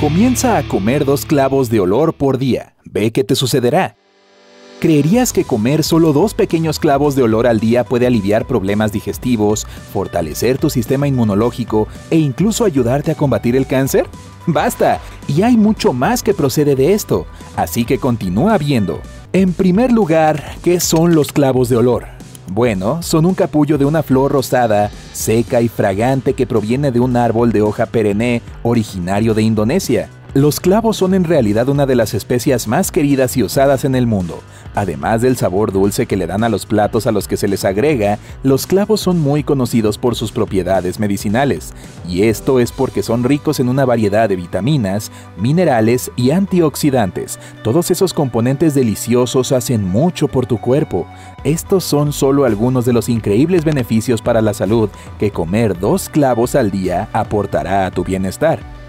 Comienza a comer dos clavos de olor por día. Ve qué te sucederá. ¿Creerías que comer solo dos pequeños clavos de olor al día puede aliviar problemas digestivos, fortalecer tu sistema inmunológico e incluso ayudarte a combatir el cáncer? Basta, y hay mucho más que procede de esto, así que continúa viendo. En primer lugar, ¿qué son los clavos de olor? Bueno, son un capullo de una flor rosada, seca y fragante que proviene de un árbol de hoja perenne originario de Indonesia. Los clavos son en realidad una de las especias más queridas y usadas en el mundo. Además del sabor dulce que le dan a los platos a los que se les agrega, los clavos son muy conocidos por sus propiedades medicinales, y esto es porque son ricos en una variedad de vitaminas, minerales y antioxidantes. Todos esos componentes deliciosos hacen mucho por tu cuerpo. Estos son solo algunos de los increíbles beneficios para la salud que comer dos clavos al día aportará a tu bienestar.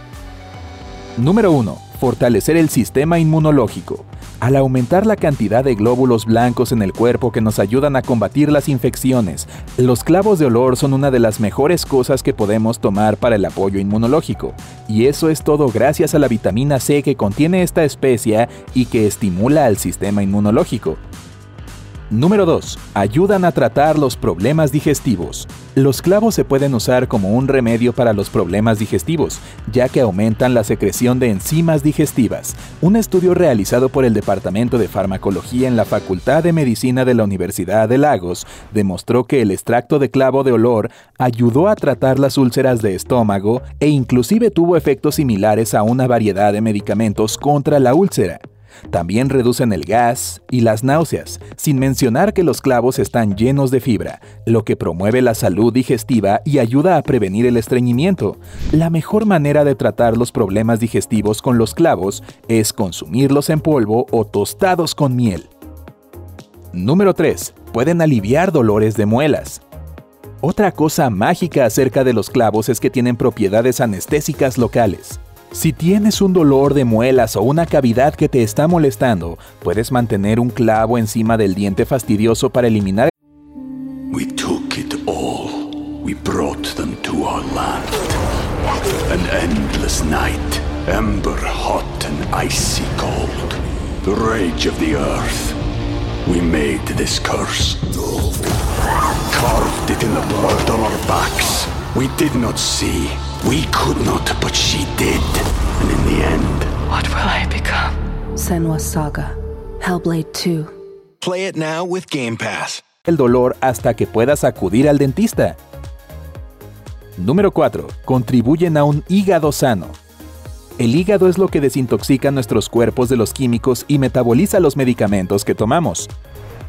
Número 1. Fortalecer el sistema inmunológico. Al aumentar la cantidad de glóbulos blancos en el cuerpo que nos ayudan a combatir las infecciones, los clavos de olor son una de las mejores cosas que podemos tomar para el apoyo inmunológico. Y eso es todo gracias a la vitamina C que contiene esta especia y que estimula al sistema inmunológico. Número 2. Ayudan a tratar los problemas digestivos. Los clavos se pueden usar como un remedio para los problemas digestivos, ya que aumentan la secreción de enzimas digestivas. Un estudio realizado por el Departamento de Farmacología en la Facultad de Medicina de la Universidad de Lagos demostró que el extracto de clavo de olor ayudó a tratar las úlceras de estómago e inclusive tuvo efectos similares a una variedad de medicamentos contra la úlcera. También reducen el gas y las náuseas, sin mencionar que los clavos están llenos de fibra, lo que promueve la salud digestiva y ayuda a prevenir el estreñimiento. La mejor manera de tratar los problemas digestivos con los clavos es consumirlos en polvo o tostados con miel. Número 3. Pueden aliviar dolores de muelas. Otra cosa mágica acerca de los clavos es que tienen propiedades anestésicas locales. Si tienes un dolor de muelas o una cavidad que te está molestando, puedes mantener un clavo encima del diente fastidioso para eliminar we took it all. We brought them to our land. An endless night, ember hot and icy cold. The rage of the earth. We made this curse. Carved it in the blood on our backs. We did not see. We could not, but she did. And in the end, What will I become? Senwa Saga. Hellblade 2. Play it now with Game Pass. el dolor hasta que puedas acudir al dentista. Número 4. Contribuyen a un hígado sano. El hígado es lo que desintoxica nuestros cuerpos de los químicos y metaboliza los medicamentos que tomamos.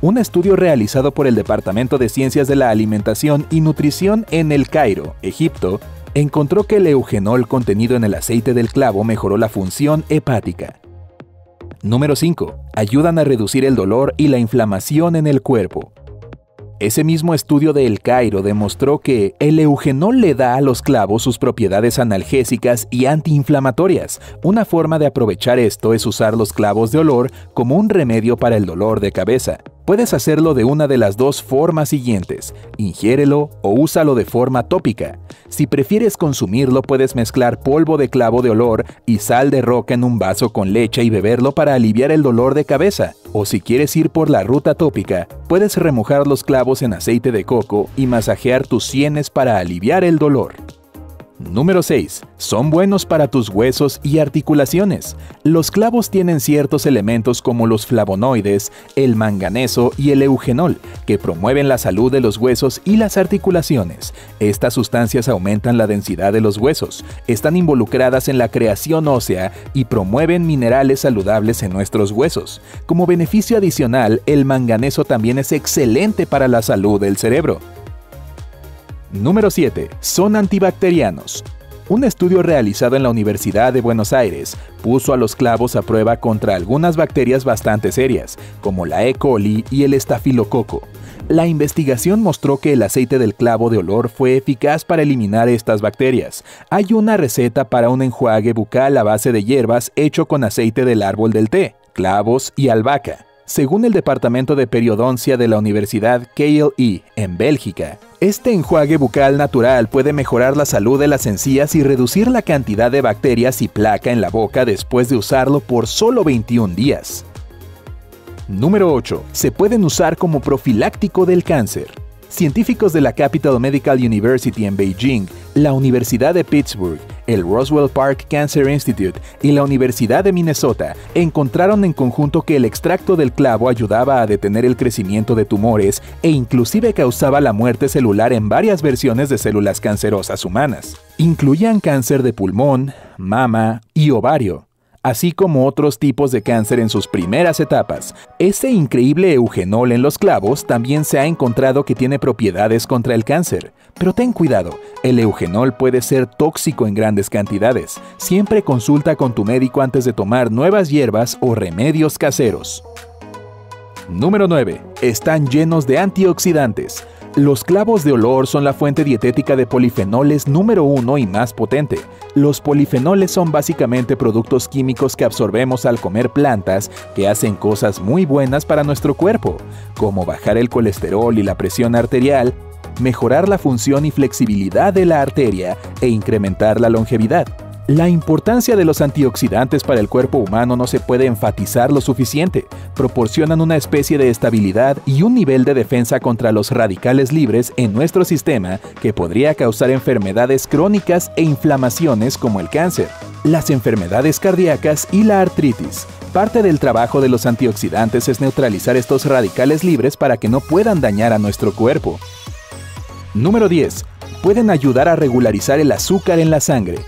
Un estudio realizado por el Departamento de Ciencias de la Alimentación y Nutrición en El Cairo, Egipto, encontró que el eugenol contenido en el aceite del clavo mejoró la función hepática. Número 5. Ayudan a reducir el dolor y la inflamación en el cuerpo. Ese mismo estudio de El Cairo demostró que el eugenol le da a los clavos sus propiedades analgésicas y antiinflamatorias. Una forma de aprovechar esto es usar los clavos de olor como un remedio para el dolor de cabeza. Puedes hacerlo de una de las dos formas siguientes, ingiérelo o úsalo de forma tópica. Si prefieres consumirlo, puedes mezclar polvo de clavo de olor y sal de roca en un vaso con leche y beberlo para aliviar el dolor de cabeza. O si quieres ir por la ruta tópica, puedes remojar los clavos en aceite de coco y masajear tus sienes para aliviar el dolor. Número 6. Son buenos para tus huesos y articulaciones. Los clavos tienen ciertos elementos como los flavonoides, el manganeso y el eugenol, que promueven la salud de los huesos y las articulaciones. Estas sustancias aumentan la densidad de los huesos, están involucradas en la creación ósea y promueven minerales saludables en nuestros huesos. Como beneficio adicional, el manganeso también es excelente para la salud del cerebro. Número 7. Son antibacterianos. Un estudio realizado en la Universidad de Buenos Aires puso a los clavos a prueba contra algunas bacterias bastante serias, como la E. coli y el estafilococo. La investigación mostró que el aceite del clavo de olor fue eficaz para eliminar estas bacterias. Hay una receta para un enjuague bucal a base de hierbas hecho con aceite del árbol del té, clavos y albahaca. Según el Departamento de Periodoncia de la Universidad KLE en Bélgica, este enjuague bucal natural puede mejorar la salud de las encías y reducir la cantidad de bacterias y placa en la boca después de usarlo por solo 21 días. Número 8. Se pueden usar como profiláctico del cáncer. Científicos de la Capital Medical University en Beijing, la Universidad de Pittsburgh, el Roswell Park Cancer Institute y la Universidad de Minnesota encontraron en conjunto que el extracto del clavo ayudaba a detener el crecimiento de tumores e inclusive causaba la muerte celular en varias versiones de células cancerosas humanas. Incluían cáncer de pulmón, mama y ovario así como otros tipos de cáncer en sus primeras etapas. Ese increíble eugenol en los clavos también se ha encontrado que tiene propiedades contra el cáncer. Pero ten cuidado, el eugenol puede ser tóxico en grandes cantidades. Siempre consulta con tu médico antes de tomar nuevas hierbas o remedios caseros. Número 9. Están llenos de antioxidantes. Los clavos de olor son la fuente dietética de polifenoles número uno y más potente. Los polifenoles son básicamente productos químicos que absorbemos al comer plantas que hacen cosas muy buenas para nuestro cuerpo, como bajar el colesterol y la presión arterial, mejorar la función y flexibilidad de la arteria e incrementar la longevidad. La importancia de los antioxidantes para el cuerpo humano no se puede enfatizar lo suficiente. Proporcionan una especie de estabilidad y un nivel de defensa contra los radicales libres en nuestro sistema que podría causar enfermedades crónicas e inflamaciones como el cáncer, las enfermedades cardíacas y la artritis. Parte del trabajo de los antioxidantes es neutralizar estos radicales libres para que no puedan dañar a nuestro cuerpo. Número 10. Pueden ayudar a regularizar el azúcar en la sangre.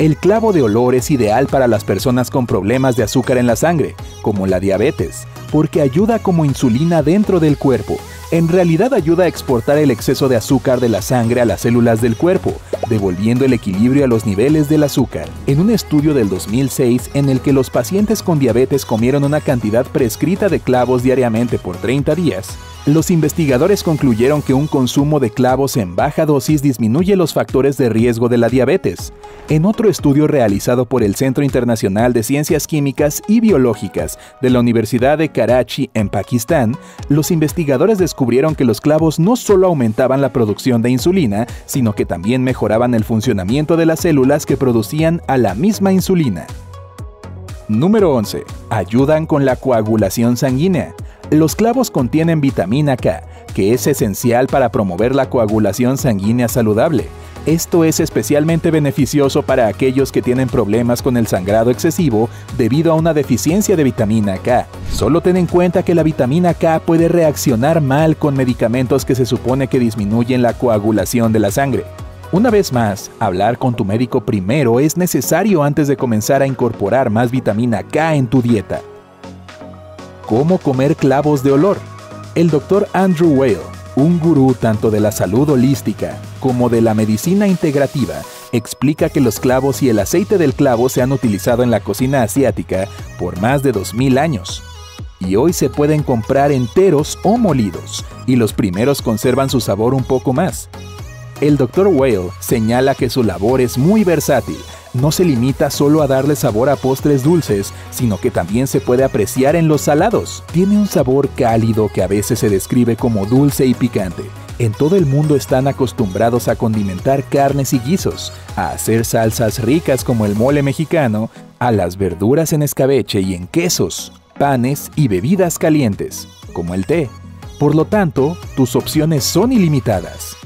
El clavo de olor es ideal para las personas con problemas de azúcar en la sangre, como la diabetes, porque ayuda como insulina dentro del cuerpo. En realidad ayuda a exportar el exceso de azúcar de la sangre a las células del cuerpo, devolviendo el equilibrio a los niveles del azúcar. En un estudio del 2006 en el que los pacientes con diabetes comieron una cantidad prescrita de clavos diariamente por 30 días, los investigadores concluyeron que un consumo de clavos en baja dosis disminuye los factores de riesgo de la diabetes. En otro estudio realizado por el Centro Internacional de Ciencias Químicas y Biológicas de la Universidad de Karachi en Pakistán, los investigadores descubrieron que los clavos no solo aumentaban la producción de insulina, sino que también mejoraban el funcionamiento de las células que producían a la misma insulina. Número 11. Ayudan con la coagulación sanguínea. Los clavos contienen vitamina K, que es esencial para promover la coagulación sanguínea saludable. Esto es especialmente beneficioso para aquellos que tienen problemas con el sangrado excesivo debido a una deficiencia de vitamina K. Solo ten en cuenta que la vitamina K puede reaccionar mal con medicamentos que se supone que disminuyen la coagulación de la sangre. Una vez más, hablar con tu médico primero es necesario antes de comenzar a incorporar más vitamina K en tu dieta. ¿Cómo comer clavos de olor? El doctor Andrew Whale, un gurú tanto de la salud holística como de la medicina integrativa, explica que los clavos y el aceite del clavo se han utilizado en la cocina asiática por más de 2000 años. Y hoy se pueden comprar enteros o molidos, y los primeros conservan su sabor un poco más. El Dr. Whale señala que su labor es muy versátil, no se limita solo a darle sabor a postres dulces, sino que también se puede apreciar en los salados. Tiene un sabor cálido que a veces se describe como dulce y picante. En todo el mundo están acostumbrados a condimentar carnes y guisos, a hacer salsas ricas como el mole mexicano, a las verduras en escabeche y en quesos, panes y bebidas calientes, como el té. Por lo tanto, tus opciones son ilimitadas.